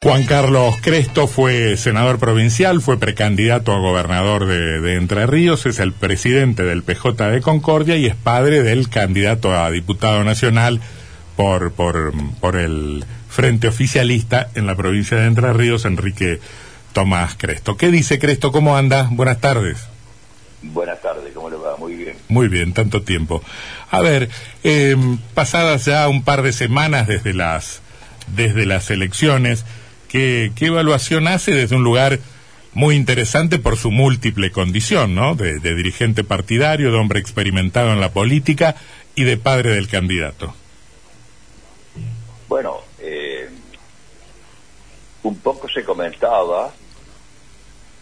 Juan Carlos Cresto fue senador provincial, fue precandidato a gobernador de, Entre Ríos, es el presidente del PJ de Concordia y es padre del candidato a diputado nacional por, por, por el Frente Oficialista en la provincia de Entre Ríos, Enrique Tomás Cresto. ¿Qué dice Cresto? ¿Cómo anda? Buenas tardes. Buenas tardes, ¿cómo le va? Muy bien. Muy bien, tanto tiempo. A ver, eh, pasadas ya un par de semanas desde las, desde las elecciones, ¿Qué, evaluación hace desde un lugar muy interesante por su múltiple condición, ¿no? De, dirigente partidario, de hombre experimentado en la política y de padre del candidato. Bueno, eh, un poco se comentaba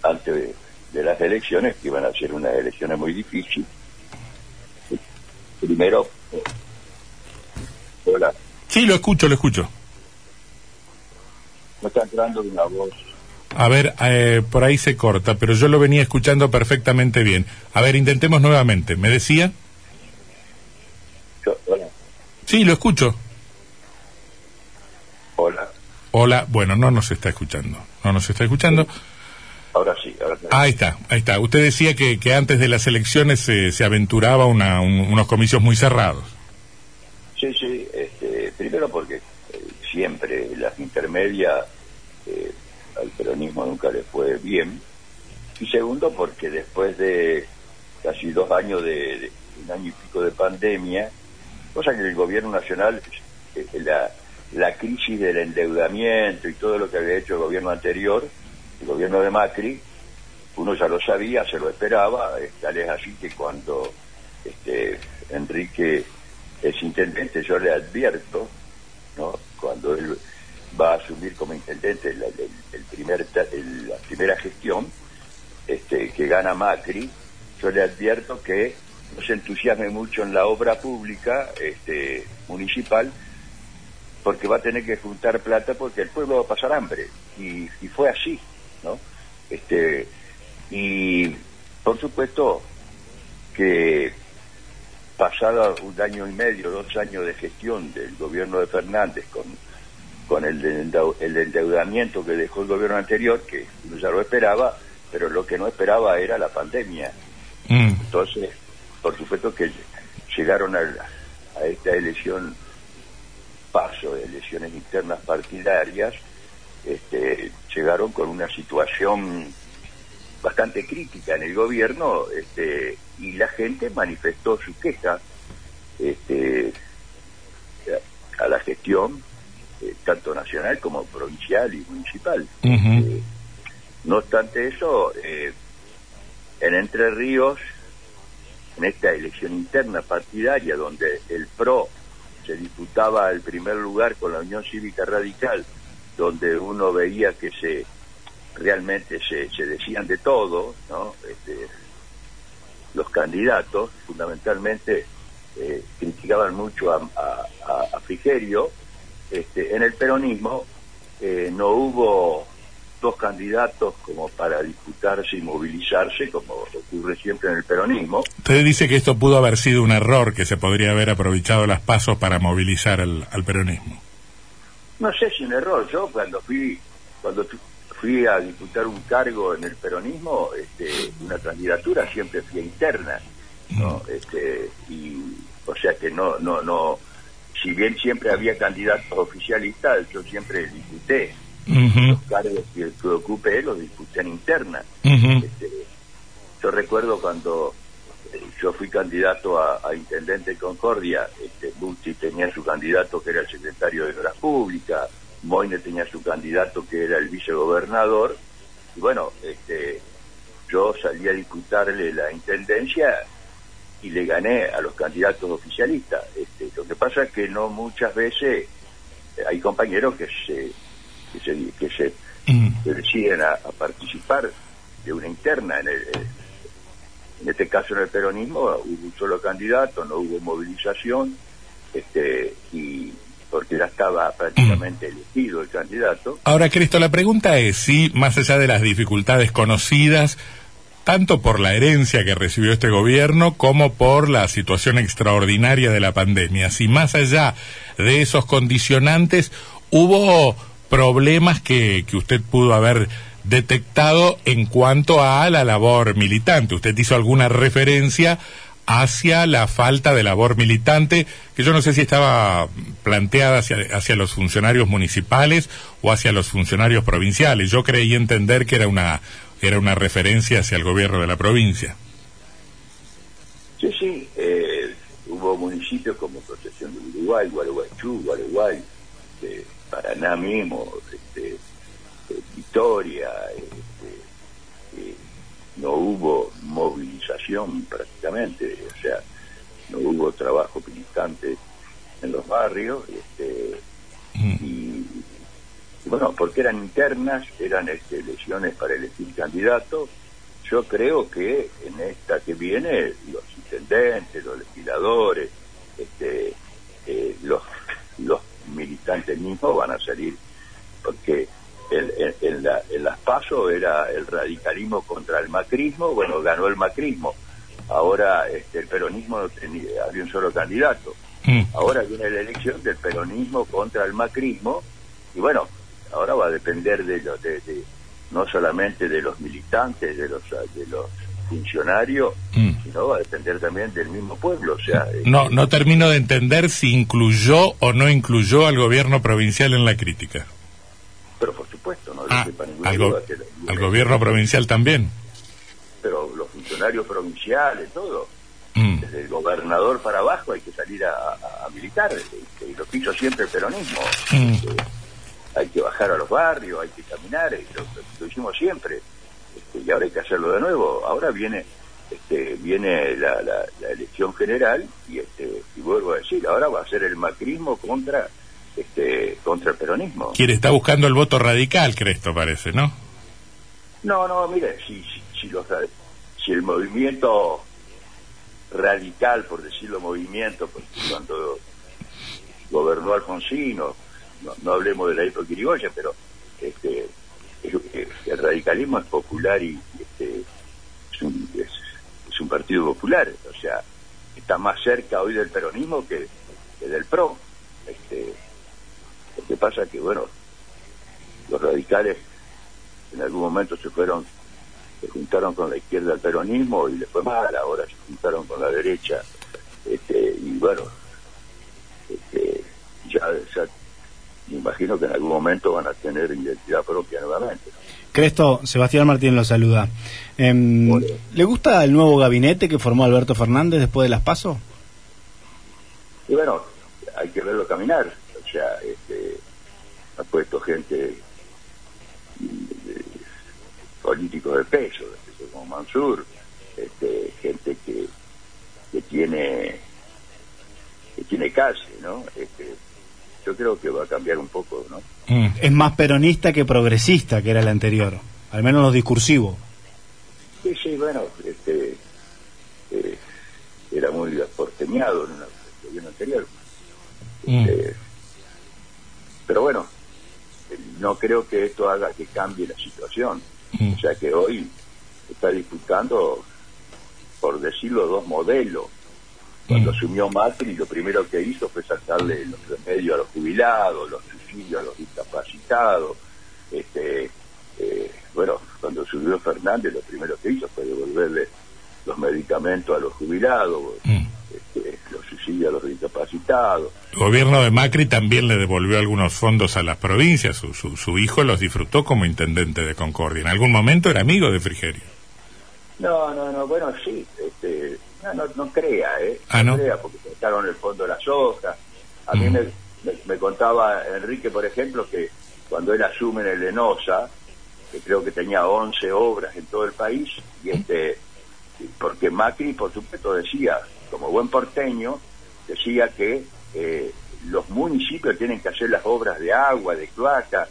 antes de, las elecciones que iban a ser unas elecciones muy difíciles. Primero, eh, hola. Sí, lo escucho, lo escucho está entrando una voz. A ver, eh, por ahí se corta, pero yo lo venía escuchando perfectamente bien. A ver, intentemos nuevamente. ¿Me decía? Sí, lo escucho. Hola. Hola, bueno, no nos está escuchando. No nos está escuchando. Ahora sí, ahora sí. Ahí está, ahí está. Usted decía que, que antes de las elecciones se aventuraba una, unos comicios muy cerrados. Sí, sí. Este, primero porque siempre las intermedias eh, al peronismo nunca le fue bien y segundo porque después de casi dos años de, un año y pico de pandemia cosa que el gobierno nacional eh, la, la crisis del endeudamiento y todo lo que había hecho el gobierno anterior el gobierno de Macri uno ya lo sabía se lo esperaba tal es así que cuando este Enrique es intendente yo le advierto ¿no? Cuando él va a asumir como intendente el, primer, la primera gestión este, que gana Macri, yo le advierto que no se entusiasme mucho en la obra pública este, municipal porque va a tener que juntar plata porque el pueblo va a pasar hambre y, fue así, ¿no? Este, y por supuesto que pasado un año y medio, dos años de gestión del gobierno de Fernández con, con el, el endeudamiento que dejó el gobierno anterior, que uno ya lo esperaba, pero lo que no esperaba era la pandemia. Mm. Entonces, por supuesto que llegaron a, a esta elección, paso de elecciones internas partidarias, este, llegaron con una situación bastante crítica en el gobierno este, y la gente manifestó su queja este, a la gestión, eh, tanto nacional como provincial y municipal. Eh, no obstante eso, eh, en Entre Ríos, en esta elección interna partidaria donde el PRO se disputaba el primer lugar con la Unión Cívica Radical, donde uno veía que se realmente se, se decían de todo, ¿no? Este, los candidatos fundamentalmente eh, criticaban mucho a, a, Frigerio. Este, en el peronismo eh, no hubo dos candidatos como para disputarse y movilizarse, como ocurre siempre en el peronismo. Usted dice que esto pudo haber sido un error, que se podría haber aprovechado las pasos para movilizar al, al peronismo. No sé si un error. Yo cuando fui, cuando fui a disputar un cargo en el peronismo, este, una candidatura siempre fue interna, ¿no? Este, y, o sea que no, no, no, si bien siempre había candidatos oficialistas, yo siempre disputé. Los cargos que, que, ocupé los disputé en interna. este, yo recuerdo cuando eh, yo fui candidato a, intendente de Concordia, este, Busti tenía su candidato que era el secretario de Obras Públicas, Moine tenía su candidato que era el vicegobernador, y bueno, este, yo salí a disputarle la intendencia y le gané a los candidatos oficialistas. Este, lo que pasa es que no muchas veces eh, hay compañeros que se que se, que se mm. deciden a, participar de una interna en en este caso en el peronismo hubo un solo candidato, no hubo movilización, este, y porque ya estaba prácticamente elegido el candidato. Ahora, Cristo, la pregunta es si, más allá de las dificultades conocidas, tanto por la herencia que recibió este gobierno como por la situación extraordinaria de la pandemia, si más allá de esos condicionantes hubo problemas que, que usted pudo haber detectado en cuanto a la labor militante. Usted hizo alguna referencia hacia la falta de labor militante, que yo no sé si estaba planteada hacia, hacia los funcionarios municipales o hacia los funcionarios provinciales. Yo creí entender que era una, era una referencia hacia el gobierno de la provincia. Sí, sí, eh, hubo municipios como Protección de Uruguay, Gualeguaychú, Gualeguay, eh, Paraná mismo, este, eh, Victoria, este, eh, no hubo prácticamente, o sea, no hubo trabajo militante en los barrios, este, y, bueno, porque eran internas, eran este, elecciones para elegir candidato, yo creo que en esta que viene los intendentes, los legisladores, este, eh, los, los militantes mismos van a salir, porque en, la, en las pasos era el radicalismo contra el macrismo, bueno, ganó el macrismo. Ahora este, el peronismo no tenía, había un solo candidato. Mm. Ahora viene la elección del peronismo contra el macrismo y bueno, ahora va a depender de, lo, de, no solamente de los militantes, de los de los funcionarios, mm. sino va a depender también del mismo pueblo. O sea, no, no termino de entender si incluyó o no incluyó al gobierno provincial en la crítica. Ah, al, gobierno provincial también. Pero los funcionarios provinciales, todo. Mm. Desde el gobernador para abajo hay que salir a, militar, y lo quiso siempre el peronismo. Mm. Este, hay que bajar a los barrios, hay que caminar, lo, hicimos siempre. Este, y ahora hay que hacerlo de nuevo. Ahora viene este, viene la, elección general y, este, y vuelvo a decir, ahora va a ser el macrismo contra este, contra el peronismo. Quiere, está buscando el voto radical, Cresto, parece, ¿no? No, no, mire, si, si, los, si el movimiento radical, por decirlo movimiento, pues, cuando gobernó Alfonsino, no, hablemos de la época Irigoyen, pero este, el radicalismo es popular y este, es, un, es, un partido popular, o sea, está más cerca hoy del peronismo que, que del PRO. Este, lo que pasa es que, bueno, los radicales en algún momento se fueron, se juntaron con la izquierda del peronismo y les fue mal, ahora se juntaron con la derecha. Este, y bueno, este, ya, me imagino que en algún momento van a tener identidad propia nuevamente. Cresto, Sebastián Martín lo saluda. Em, ¿Le gusta el nuevo gabinete que formó Alberto Fernández después de las PASO? Y bueno, hay que verlo caminar o sea, este, ha puesto gente políticos de peso, como Mansur, este, gente que, que tiene que tiene calle, ¿no? Este, yo creo que va a cambiar un poco, ¿no? Mm. Es más peronista que progresista que era el anterior, al menos lo discursivo. Sí, sí, bueno, este, eh, era muy porteñado en el gobierno anterior. Mm. Este, pero bueno, no creo que esto haga que cambie la situación. Mm. O sea que hoy está disputando, por decirlo, dos modelos. Cuando mm. asumió Macri, lo primero que hizo fue sacarle los remedios a los jubilados, los subsidios a los discapacitados. Este, eh, bueno, cuando subió Fernández, lo primero que hizo fue devolverle los medicamentos a los jubilados. Mm. Los subsidios a los discapacitados. El gobierno de Macri también le devolvió algunos fondos a las provincias. Su, su, hijo los disfrutó como intendente de Concordia. En algún momento era amigo de Frigerio. No, no, no, bueno, sí. Este, no, no, crea, ¿eh? Ah, no, crea, porque sacaron el fondo de las hojas. A mí mm. me, me, contaba Enrique, por ejemplo, que cuando él asume en el Enosa, que creo que tenía 11 obras en todo el país, y este porque Macri, por supuesto, decía, como buen porteño, decía que eh, los municipios tienen que hacer las obras de agua, de cloaca,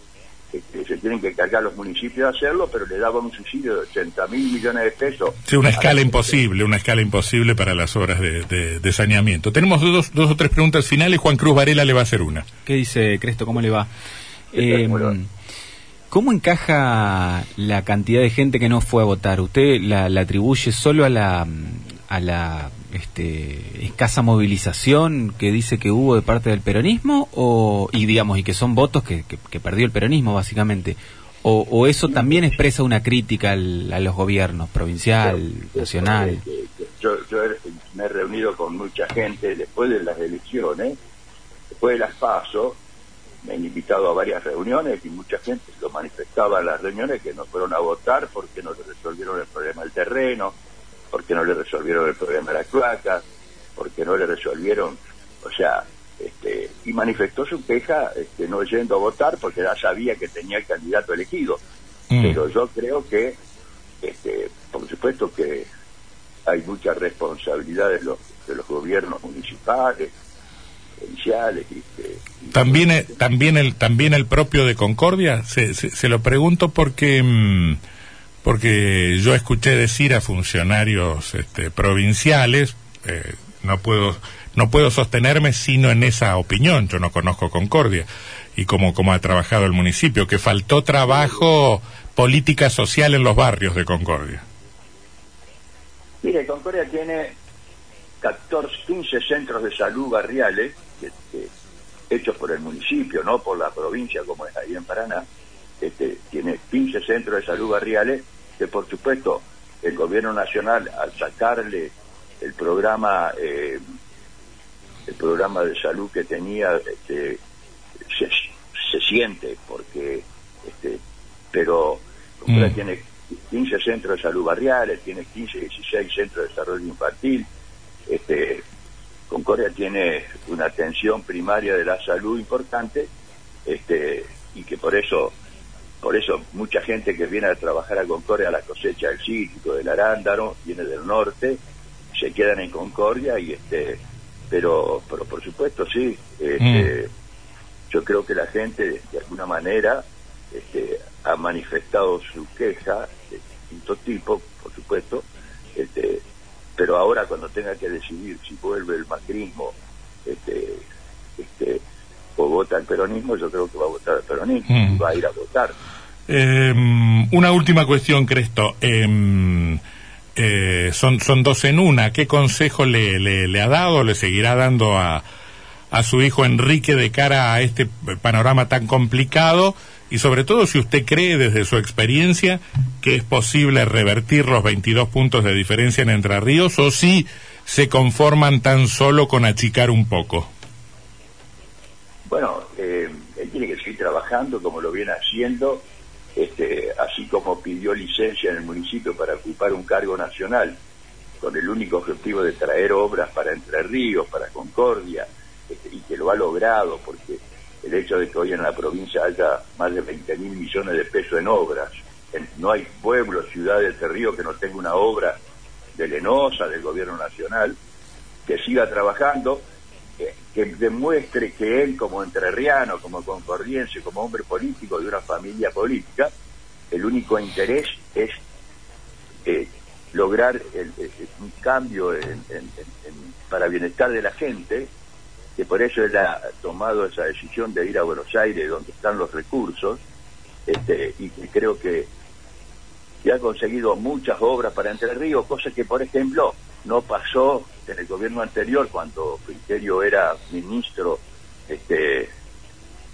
este, se tienen que cargar los municipios de hacerlo, pero le daban un subsidio de 80 mil millones de pesos. Sí, una escala imposible, una escala imposible para las obras de, saneamiento. Tenemos dos, dos o tres preguntas finales, Juan Cruz Varela le va a hacer una. ¿Qué dice Cresto? ¿Cómo le va? Eh, ¿Cómo encaja la cantidad de gente que no fue a votar? ¿Usted la, atribuye solo a la, a la este, escasa movilización que dice que hubo de parte del peronismo o y digamos y que son votos que, que, perdió el peronismo básicamente o, eso también expresa una crítica a los gobiernos provincial, nacional. Yo, yo, me he reunido con mucha gente después de las elecciones, después de las PASO, me han invitado a varias reuniones y mucha gente lo manifestaba en las reuniones que no fueron a votar porque no resolvieron el problema del terreno, porque no le resolvieron el problema de la cloaca, porque no le resolvieron, o sea, este, y manifestó su queja este, no yendo a votar porque ya sabía que tenía el candidato elegido. Mm. Pero yo creo que, este, por supuesto que hay mucha responsabilidad de los, de los gobiernos municipales, provinciales. Este, también, eh, también, el, también el propio de Concordia, se, se, lo pregunto porque... Mm, porque yo escuché decir a funcionarios este, provinciales, eh, no puedo no puedo sostenerme sino en esa opinión. Yo no conozco Concordia y como, como ha trabajado el municipio, que faltó trabajo, política social en los barrios de Concordia. Mire, Concordia tiene 14, 15 centros de salud barriales hechos por el municipio, no por la provincia como es ahí en Paraná. Este, tiene 15 centros de salud barriales que por supuesto el gobierno nacional al sacarle el programa eh, el programa de salud que tenía este, se, siente porque este, pero mm. tiene 15 centros de salud barriales tiene 15 16 centros de desarrollo infantil este Concordia tiene una atención primaria de la salud importante este y que por eso por eso mucha gente que viene a trabajar a Concordia a la cosecha del cítrico del arándano viene del norte se quedan en Concordia y este pero, pero por supuesto sí, este, mm. yo creo que la gente de alguna manera este, ha manifestado su queja de distinto tipo, por supuesto, este, pero ahora cuando tenga que decidir si vuelve el macrismo este, este, o vota el peronismo, yo creo que va a votar el peronismo mm. y va a ir a votar. Em, una última cuestión, Cresto. Eh, eh, son, son dos en una. ¿Qué consejo le, le, ha dado, le seguirá dando a, a su hijo Enrique de cara a este panorama tan complicado? Y sobre todo si usted cree desde su experiencia que es posible revertir los 22 puntos de diferencia en Entre Ríos o si se conforman tan solo con achicar un poco. Bueno, eh, él tiene que seguir trabajando como lo viene haciendo este, así como pidió licencia en el municipio para ocupar un cargo nacional, con el único objetivo de traer obras para Entre Ríos, para Concordia, este, y que lo ha logrado, porque el hecho de que hoy en la provincia haya más de 20 mil millones de pesos en obras, no hay pueblo, ciudad de Entre Ríos que no tenga una obra de Lenosa, del gobierno nacional, que siga trabajando, que demuestre que él como entrerriano, como concordiense, como hombre político de una familia política, el único interés es eh, lograr un cambio para bienestar de la gente, que por eso él ha tomado esa decisión de ir a Buenos Aires, donde están los recursos, este, y que creo que, que ha conseguido muchas obras para Entre Ríos, cosa que, por ejemplo, no pasó en el gobierno anterior, cuando Friterio era ministro este,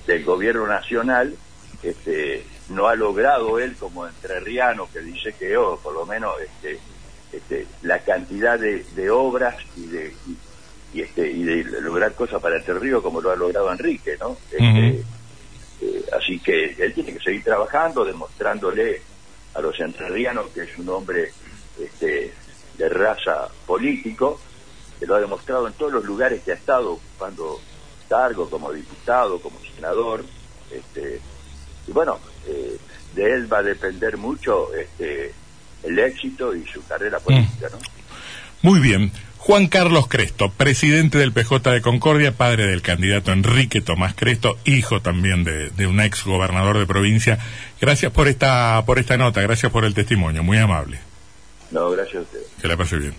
del gobierno nacional, este, no ha logrado él como entrerriano, que dice que yo, por lo menos este, este, la cantidad de, obras y de, y, este, y de lograr cosas para Entre Ríos como lo ha logrado Enrique, ¿no? Este, eh, así que él tiene que seguir trabajando, demostrándole a los entrerrianos que es un hombre este, de raza político, que lo ha demostrado en todos los lugares que ha estado ocupando cargo como diputado, como senador. Este, y bueno, eh, de él va a depender mucho este, el éxito y su carrera mm. política. ¿no? Muy bien. Juan Carlos Cresto, presidente del PJ de Concordia, padre del candidato Enrique Tomás Cresto, hijo también de, de un ex gobernador de provincia. Gracias por esta, por esta nota, gracias por el testimonio, muy amable. No, gracias a usted. Que la pase bien.